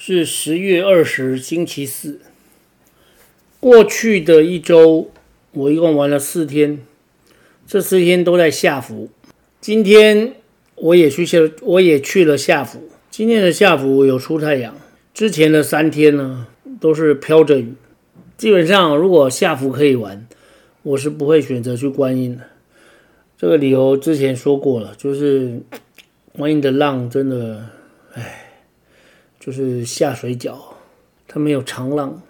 是十月二十，星期四。过去的一周，我一共玩了四天，这四天都在下福。今天我也去下，我也去了下福。今天的下福有出太阳，之前的三天呢都是飘着雨。基本上，如果下福可以玩，我是不会选择去观音的。这个理由之前说过了，就是观音的浪真的，唉。就是下水饺，它没有长浪。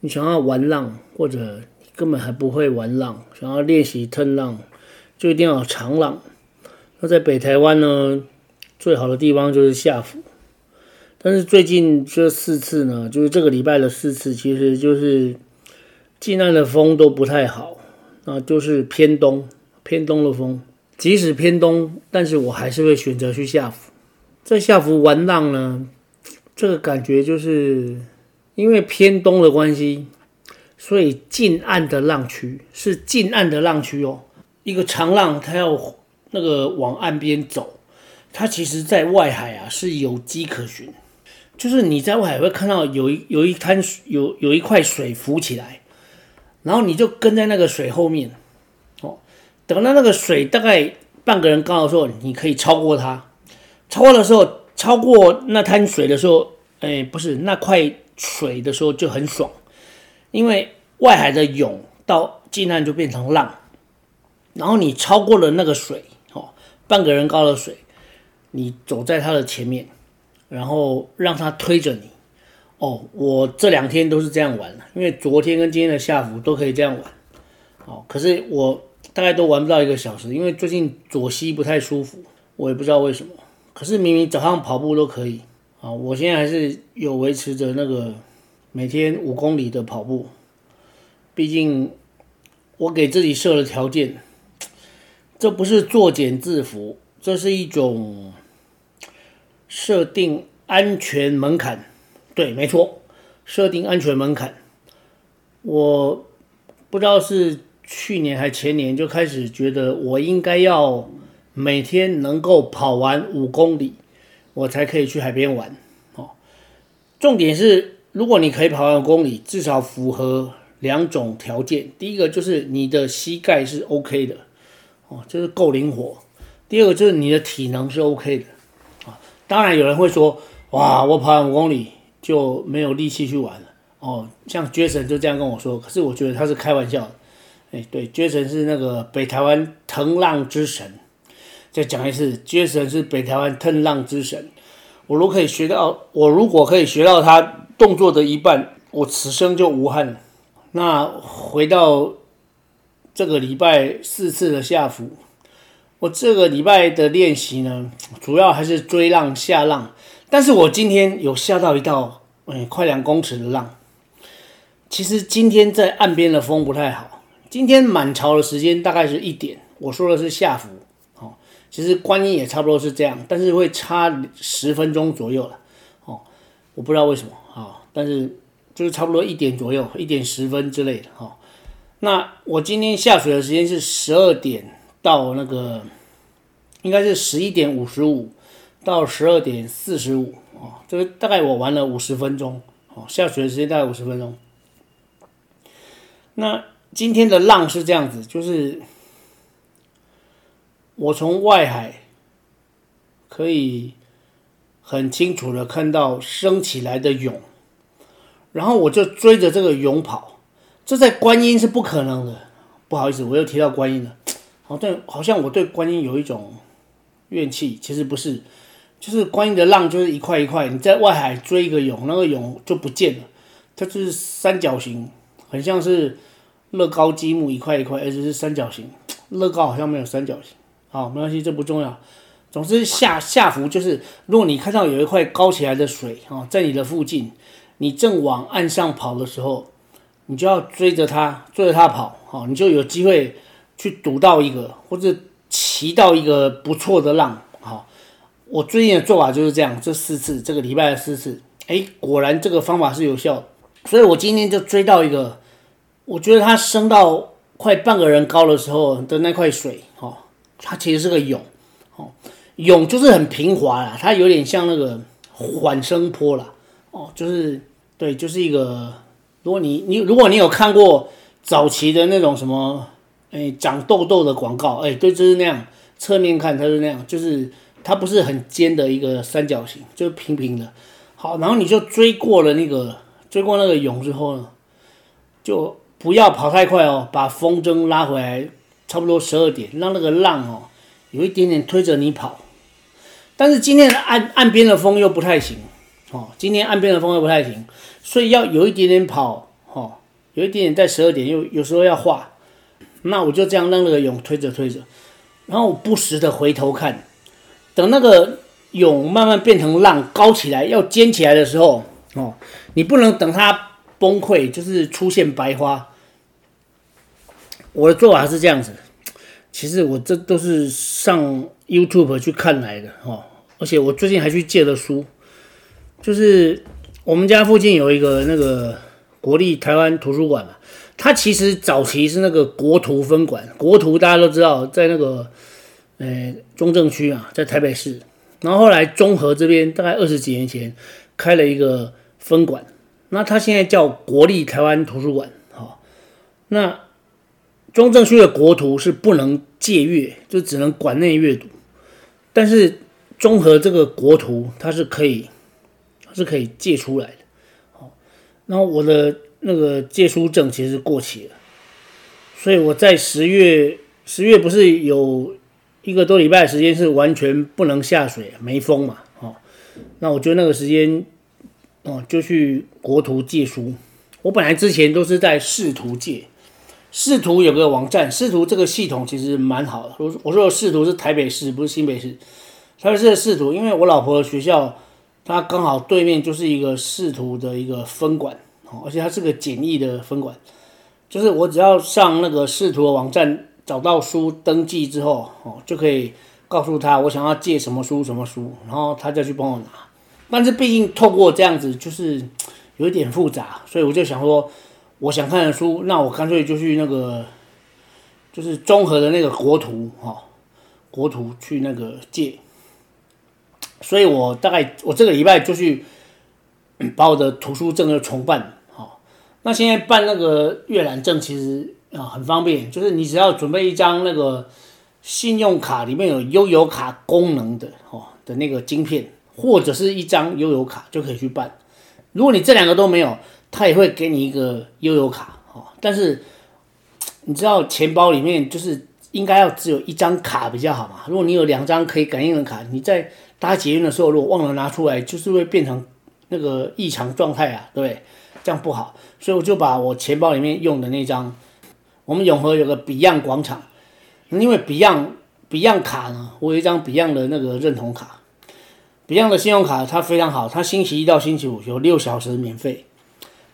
你想要玩浪，或者你根本还不会玩浪，想要练习吞浪，就一定要长浪。那在北台湾呢，最好的地方就是下府。但是最近这四次呢，就是这个礼拜的四次，其实就是近岸的风都不太好，啊，就是偏东，偏东的风。即使偏东，但是我还是会选择去下府。在下府玩浪呢。这个感觉就是因为偏东的关系，所以近岸的浪区是近岸的浪区哦。一个长浪，它要那个往岸边走，它其实在外海啊是有迹可循。就是你在外海会看到有一有一滩，有有一块水浮起来，然后你就跟在那个水后面哦。等到那个水大概半个人高的时候，你可以超过它。超过的时候。超过那滩水的时候，哎，不是那块水的时候就很爽，因为外海的涌到近岸就变成浪，然后你超过了那个水，哦，半个人高的水，你走在它的前面，然后让它推着你，哦，我这两天都是这样玩的，因为昨天跟今天的下福都可以这样玩，哦，可是我大概都玩不到一个小时，因为最近左膝不太舒服，我也不知道为什么。可是明明早上跑步都可以啊，我现在还是有维持着那个每天五公里的跑步。毕竟我给自己设了条件，这不是作茧自缚，这是一种设定安全门槛。对，没错，设定安全门槛。我不知道是去年还前年就开始觉得我应该要。每天能够跑完五公里，我才可以去海边玩。哦，重点是，如果你可以跑完五公里，至少符合两种条件。第一个就是你的膝盖是 OK 的，哦，就是够灵活。第二个就是你的体能是 OK 的。啊，当然有人会说，哇，我跑完五公里就没有力气去玩了。哦，像 Jason 就这样跟我说，可是我觉得他是开玩笑的。哎，对，Jason 是那个北台湾腾浪之神。再讲一次，Jason 是北台湾腾浪之神。我如果可以学到，我如果可以学到他动作的一半，我此生就无憾了。那回到这个礼拜四次的下浮，我这个礼拜的练习呢，主要还是追浪下浪。但是我今天有下到一道，嗯，快两公尺的浪。其实今天在岸边的风不太好。今天满潮的时间大概是一点，我说的是下浮。其实观音也差不多是这样，但是会差十分钟左右了，哦，我不知道为什么啊、但是就是差不多一点左右，一点十分之类的哈、哦。那我今天下水的时间是十二点到那个，应该是十一点五十五到十二点四十五啊，这个大概我玩了五十分钟，哦，下水的时间大概五十分钟。那今天的浪是这样子，就是。我从外海可以很清楚的看到升起来的涌，然后我就追着这个涌跑，这在观音是不可能的。不好意思，我又提到观音了。好像好像我对观音有一种怨气，其实不是，就是观音的浪就是一块一块，你在外海追一个涌，那个涌就不见了，它就是三角形，很像是乐高积木一块一块，而且是三角形。乐高好像没有三角形。好，没关系，这不重要。总之下下浮就是，如果你看到有一块高起来的水哦，在你的附近，你正往岸上跑的时候，你就要追着它，追着它跑，哦，你就有机会去堵到一个，或者骑到一个不错的浪，好、哦。我最近的做法就是这样，这四次，这个礼拜的四次，哎，果然这个方法是有效，所以我今天就追到一个，我觉得它升到快半个人高的时候的那块水，哦，它其实是个涌，哦。涌就是很平滑啦，它有点像那个缓升坡啦，哦，就是对，就是一个，如果你你如果你有看过早期的那种什么，哎，长痘痘的广告，哎，对，就是那样，侧面看它是那样，就是它不是很尖的一个三角形，就平平的。好，然后你就追过了那个追过那个涌之后呢，就不要跑太快哦，把风筝拉回来，差不多十二点，让那个浪哦有一点点推着你跑。但是今天的岸岸边的风又不太行，哦，今天岸边的风又不太行，所以要有一点点跑，哦，有一点点在十二点，又有时候要画，那我就这样让那个涌推着推着，然后我不时的回头看，等那个涌慢慢变成浪高起来要尖起来的时候，哦，你不能等它崩溃，就是出现白花。我的做法是这样子。其实我这都是上 YouTube 去看来的哦，而且我最近还去借了书，就是我们家附近有一个那个国立台湾图书馆嘛，它其实早期是那个国图分馆，国图大家都知道在那个呃中正区啊，在台北市，然后后来中和这边大概二十几年前开了一个分馆，那它现在叫国立台湾图书馆，好，那。中正区的国图是不能借阅，就只能馆内阅读。但是综合这个国图它是可以，它是可以借出来的。好，然后我的那个借书证其实过期了，所以我在十月，十月不是有一个多礼拜时间是完全不能下水，没风嘛。哦，那我就那个时间，哦，就去国图借书。我本来之前都是在试图借。视图有个网站，视图这个系统其实蛮好的。我我说的视图是台北市，不是新北市。台北市的视图，因为我老婆的学校，它刚好对面就是一个视图的一个分馆，而且它是个简易的分馆。就是我只要上那个视图的网站，找到书登记之后，哦，就可以告诉他我想要借什么书什么书，然后他再去帮我拿。但是毕竟透过这样子，就是有一点复杂，所以我就想说。我想看的书，那我干脆就去那个，就是综合的那个国图哈，国图去那个借。所以我大概我这个礼拜就去把我的图书证又重办好。那现在办那个阅览证其实啊很方便，就是你只要准备一张那个信用卡里面有悠游卡功能的哦的那个晶片，或者是一张悠游卡就可以去办。如果你这两个都没有，他也会给你一个悠游卡哦，但是你知道钱包里面就是应该要只有一张卡比较好嘛。如果你有两张可以感应的卡，你在搭捷运的时候如果忘了拿出来，就是会变成那个异常状态啊，对不对？这样不好，所以我就把我钱包里面用的那张，我们永和有个 Beyond 广场，因为 Beyond Beyond 卡呢，我有一张 Beyond 的那个认同卡，Beyond 的信用卡它非常好，它星期一到星期五有六小时免费。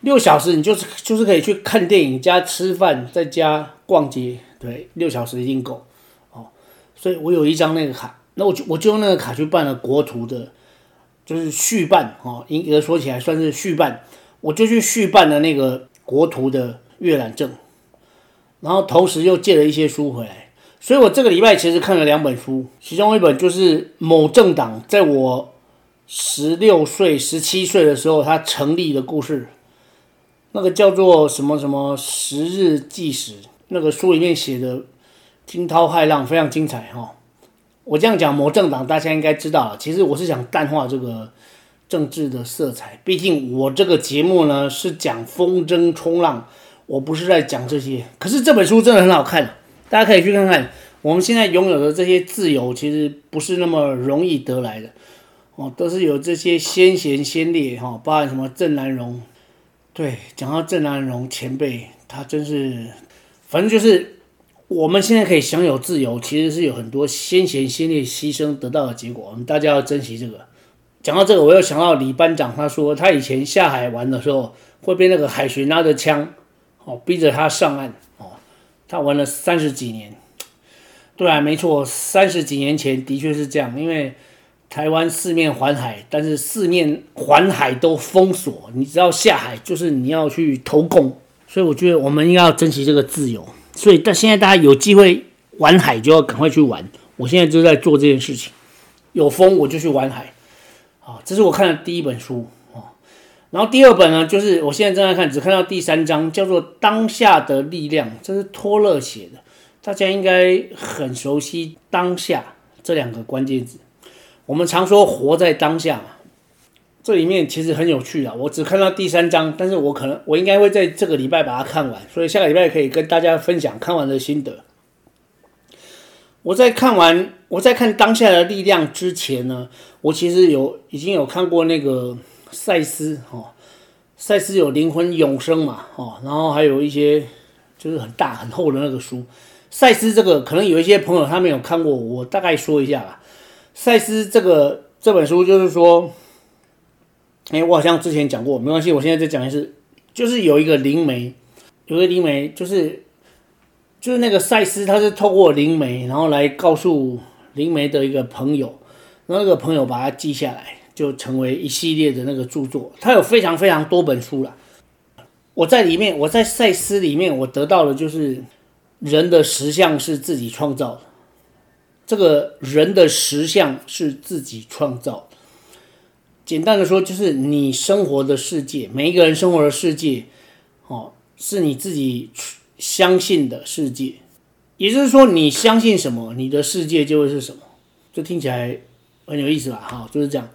六小时，你就是就是可以去看电影加吃饭，再加逛街，对，六小时一定够哦。所以我有一张那个卡，那我就我就用那个卡去办了国图的，就是续办哦，严格说起来算是续办，我就去续办了那个国图的阅览证，然后同时又借了一些书回来，所以我这个礼拜其实看了两本书，其中一本就是某政党在我十六岁、十七岁的时候他成立的故事。那个叫做什么什么十日纪实，那个书里面写的惊涛骇浪，非常精彩哈、我这样讲，某政党大家应该知道了。其实我是想淡化这个政治的色彩，毕竟我这个节目呢是讲风筝冲浪，我不是在讲这些。可是这本书真的很好看，大家可以去看看。我们现在拥有的这些自由，其实不是那么容易得来的哦，都是有这些先贤先烈哈，包含什么郑南榕。对，讲到郑南榕前辈，他真是，反正就是我们现在可以享有自由，其实是有很多先贤先烈牺牲得到的结果，我们大家要珍惜这个。讲到这个，我又想到李班长，他说他以前下海玩的时候，会被那个海巡拿着枪，哦，逼着他上岸，哦，他玩了三十几年。对啊，没错，三十几年前的确是这样，因为台湾四面环海，但是四面环海都封锁，你只要下海就是你要去投共，所以我觉得我们应该要珍惜这个自由。所以，但现在大家有机会玩海，就要赶快去玩。我现在就在做这件事情，有风我就去玩海。啊，这是我看的第一本书啊。然后第二本呢，就是我现在正在看，只看到第三章，叫做《当下的力量》，这是托勒写的。大家应该很熟悉“当下”这两个关键字。我们常说“活在当下”嘛，这里面其实很有趣啊。我只看到第三章，但是我可能我应该会在这个礼拜把它看完，所以下个礼拜可以跟大家分享看完的心得。我在看完我在看《当下的力量》之前呢，我其实有已经有看过那个赛斯哦，赛斯有灵魂永生嘛哦，然后还有一些就是很大很厚的那个书。赛斯这个可能有一些朋友他没有看过，我大概说一下吧。赛斯这个这本书就是说，哎，我好像之前讲过，没关系，我现在再讲一次。就是有一个灵媒，有一个灵媒，就是就是那个赛斯，他是透过灵媒，然后来告诉灵媒的一个朋友，然后那个朋友把它记下来，就成为一系列的那个著作。他有非常非常多本书了。我在里面，我在赛斯里面，我得到的就是。人的实相是自己创造的，这个人的实相是自己创造。简单的说，就是你生活的世界，每一个人生活的世界，哦，是你自己相信的世界。也就是说，你相信什么，你的世界就会是什么。这听起来很有意思吧？哈，就是这样。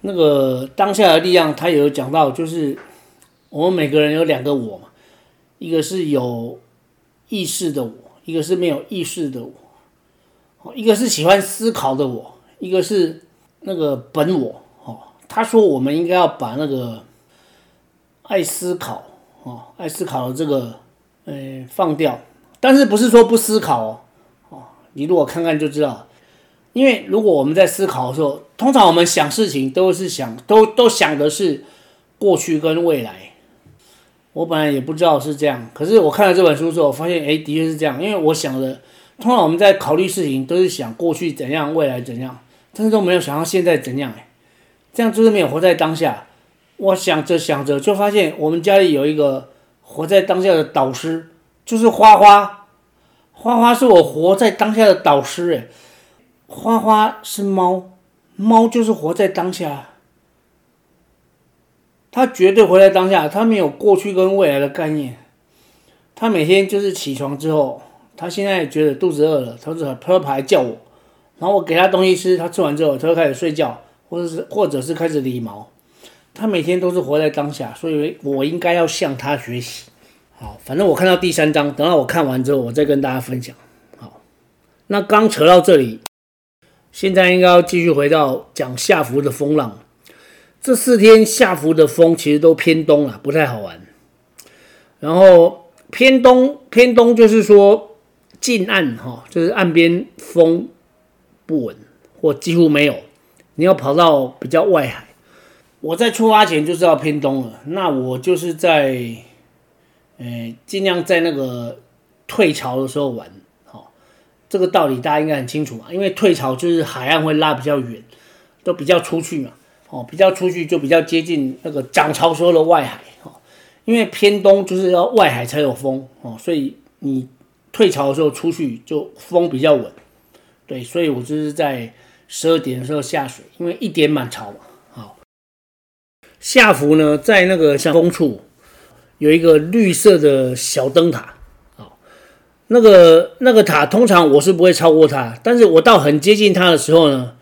那个当下的力量，他有讲到，就是我们每个人有两个我嘛，一个是有。意识的我，一个是没有意识的我，一个是喜欢思考的我，一个是那个本我。哦，他说我们应该要把那个爱思考，哦，爱思考的这个，呃，放掉。但是不是说不思考哦？哦，你如果看看就知道。因为如果我们在思考的时候，通常我们想事情都是想，都都想的是过去跟未来。我本来也不知道是这样，可是我看了这本书之后，我发现，哎，的确是这样。因为我想的，通常我们在考虑事情都是想过去怎样，未来怎样，但是都没有想到现在怎样。哎，这样就是没有活在当下。我想着想着，就发现我们家里有一个活在当下的导师，就是花花。花花是我活在当下的导师。哎，花花是猫，猫就是活在当下。他绝对活在当下，他没有过去跟未来的概念。他每天就是起床之后，他现在觉得肚子饿了，他就啪啪来叫我，然后我给他东西吃，他吃完之后，他就开始睡觉，或者是或者是开始理毛。他每天都是活在当下，所以我应该要向他学习。好，反正我看到第三章，等到我看完之后，我再跟大家分享。好，那刚扯到这里，现在应该要继续回到讲下浮的风浪。这四天下浮的风其实都偏东了，不太好玩。然后偏东，偏东就是说近岸哈，就是岸边风不稳或几乎没有，你要跑到比较外海。我在出发前就知道偏东了，那我就是在，诶，尽量在那个退潮的时候玩。好，这个道理大家应该很清楚嘛，因为退潮就是海岸会拉比较远，都比较出去嘛。哦，比较出去就比较接近那个涨潮时候的外海哦，因为偏东就是要外海才有风哦，所以你退潮的时候出去就风比较稳，对，所以我就是在十二点的时候下水，因为一点满潮嘛。好，下浮呢，在那个下风处有一个绿色的小灯塔，好，那个那个塔通常我是不会超过它，但是我到很接近它的时候呢。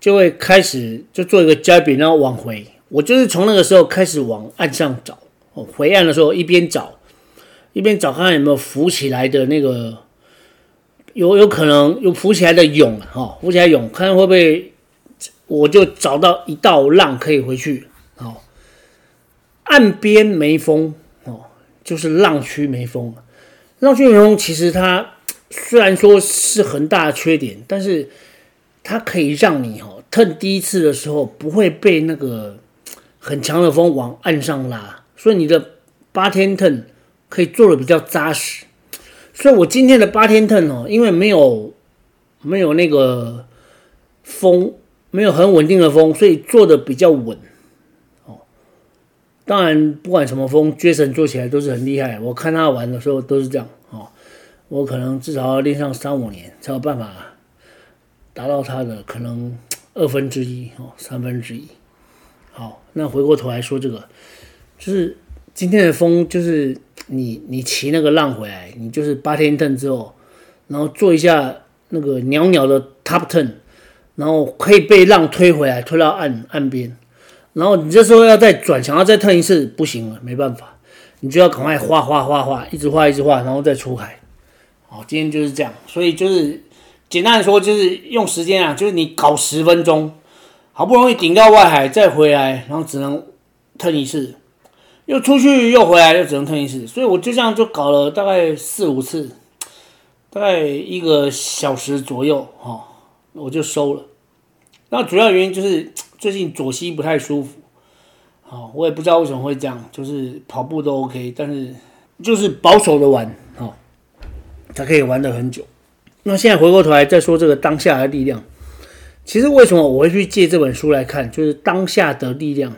就会开始就做一个交柄，然后往回。我就是从那个时候开始往岸上找。哦，回岸的时候一边找一边找，看看有没有浮起来的那个，有有可能有浮起来的涌哈，浮起来涌，看看会不会，我就找到一道浪可以回去。好，岸边没风哦，就是浪区没风。浪区没风，其实它虽然说是很大的缺点，但是它可以让你哈 turn 第一次的时候不会被那个很强的风往岸上拉，所以你的八天 turn 可以做的比较扎实。所以我今天的八天 turn 哦，因为没有没有那个风，没有很稳定的风，所以做的比较稳。哦，当然不管什么风，Jason 做起来都是很厉害。我看他玩的时候都是这样哦。我可能至少要练上三五年，才有办法达到他的可能二分之一哦，三分之一。好，那回过头来说这个，就是今天的风，就是你你骑那个浪回来，你就是八天 turn 之后，然后做一下那个鸟鸟的 top turn，然后可以被浪推回来，推到岸岸边，然后你这时候要再转，想要再腾一次，不行了，没办法，你就要赶快画画画画，一直画一直画，然后再出海。好，今天就是这样，所以就是简单的说，就是用时间啊，就是你搞十分钟，好不容易顶到外海再回来，然后只能腾一次，又出去又回来，又只能 turn 一次，所以我就这样就搞了大概四五次，大概一个小时左右，哈，我就收了。那主要原因就是最近左膝不太舒服，好，我也不知道为什么会这样，就是跑步都 OK，但是就是保守的玩。才可以玩得很久。那现在回过头来再说这个当下的力量，其实为什么我会去借这本书来看？就是当下的力量，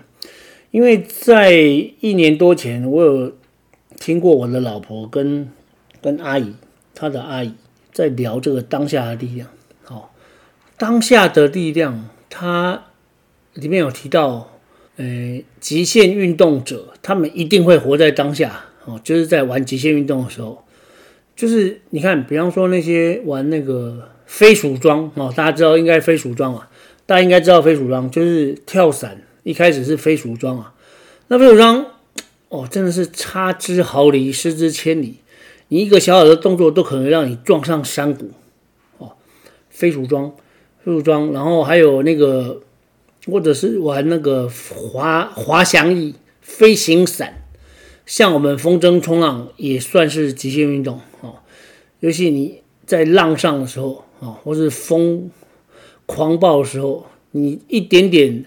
因为在一年多前，我有听过我的老婆跟跟阿姨，她的阿姨在聊这个当下的力量。好，当下的力量，它里面有提到，呃，极限运动者他们一定会活在当下。哦，就是在玩极限运动的时候。就是你看，比方说那些玩那个飞鼠装哦，大家知道应该飞鼠装啊，大家应该知道飞鼠装就是跳伞，一开始是飞鼠装啊。那飞鼠装哦，真的是差之毫厘，失之千里，你一个小小的动作都可能让你撞上山谷哦。飞鼠装，飞鼠装，然后还有那个，或者是玩那个滑滑翔翼、飞行伞。像我们风筝冲浪也算是极限运动哦，尤其你在浪上的时候啊，或是风狂暴的时候，你一点点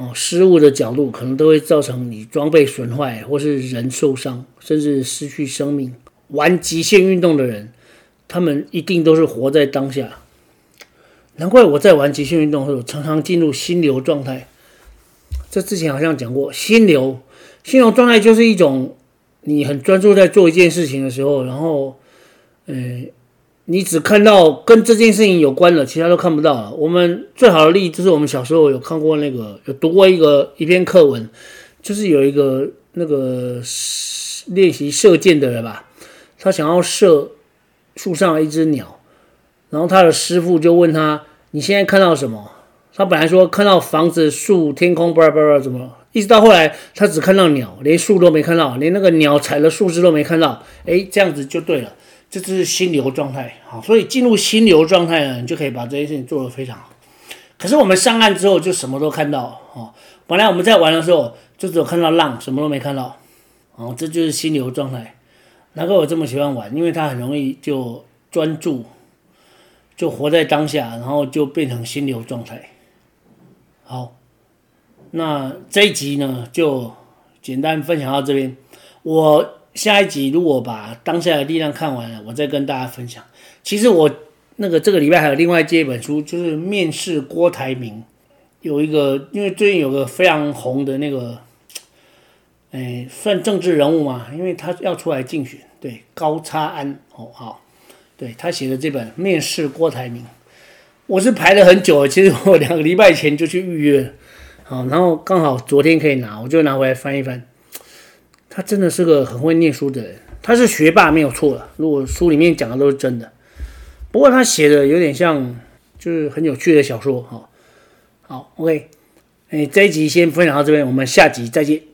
哦失误的角度，可能都会造成你装备损坏，或是人受伤，甚至失去生命。玩极限运动的人，他们一定都是活在当下。难怪我在玩极限运动的时候，常常进入心流状态。这之前好像讲过，心流。心流状态就是一种你很专注在做一件事情的时候，然后，呃，你只看到跟这件事情有关的，其他都看不到了。我们最好的例子就是我们小时候有看过那个，有读过一个一篇课文，就是有一个那个练习射箭的人吧，他想要射树上一只鸟，然后他的师傅就问他：“你现在看到什么？”他本来说看到房子、树、天空，巴拉巴拉怎么？一直到后来，他只看到鸟，连树都没看到，连那个鸟踩的树枝都没看到。哎，这样子就对了，这就是心流状态。好，所以进入心流状态呢，你就可以把这件事情做得非常好。可是我们上岸之后就什么都看到哦。本来我们在玩的时候就只有看到浪，什么都没看到。哦，这就是心流状态。难怪我这么喜欢玩，因为它很容易就专注，就活在当下，然后就变成心流状态。好。那这一集呢，就简单分享到这边。我下一集如果把当下的力量看完了，我再跟大家分享。其实我那个这个礼拜还有另外接一本书，就是面试郭台铭。有一个，因为最近有个非常红的那个，哎，算政治人物嘛，因为他要出来竞选。对，高差安哦，好，对他写的这本《面试郭台铭》，我是排了很久，其实我两个礼拜前就去预约。好，然后刚好昨天可以拿，我就拿回来翻一翻。他真的是个很会念书的人，他是学霸没有错了。如果书里面讲的都是真的，不过他写的有点像，就是很有趣的小说。哦，好，OK，哎，这一集先分享到这边，我们下集再见。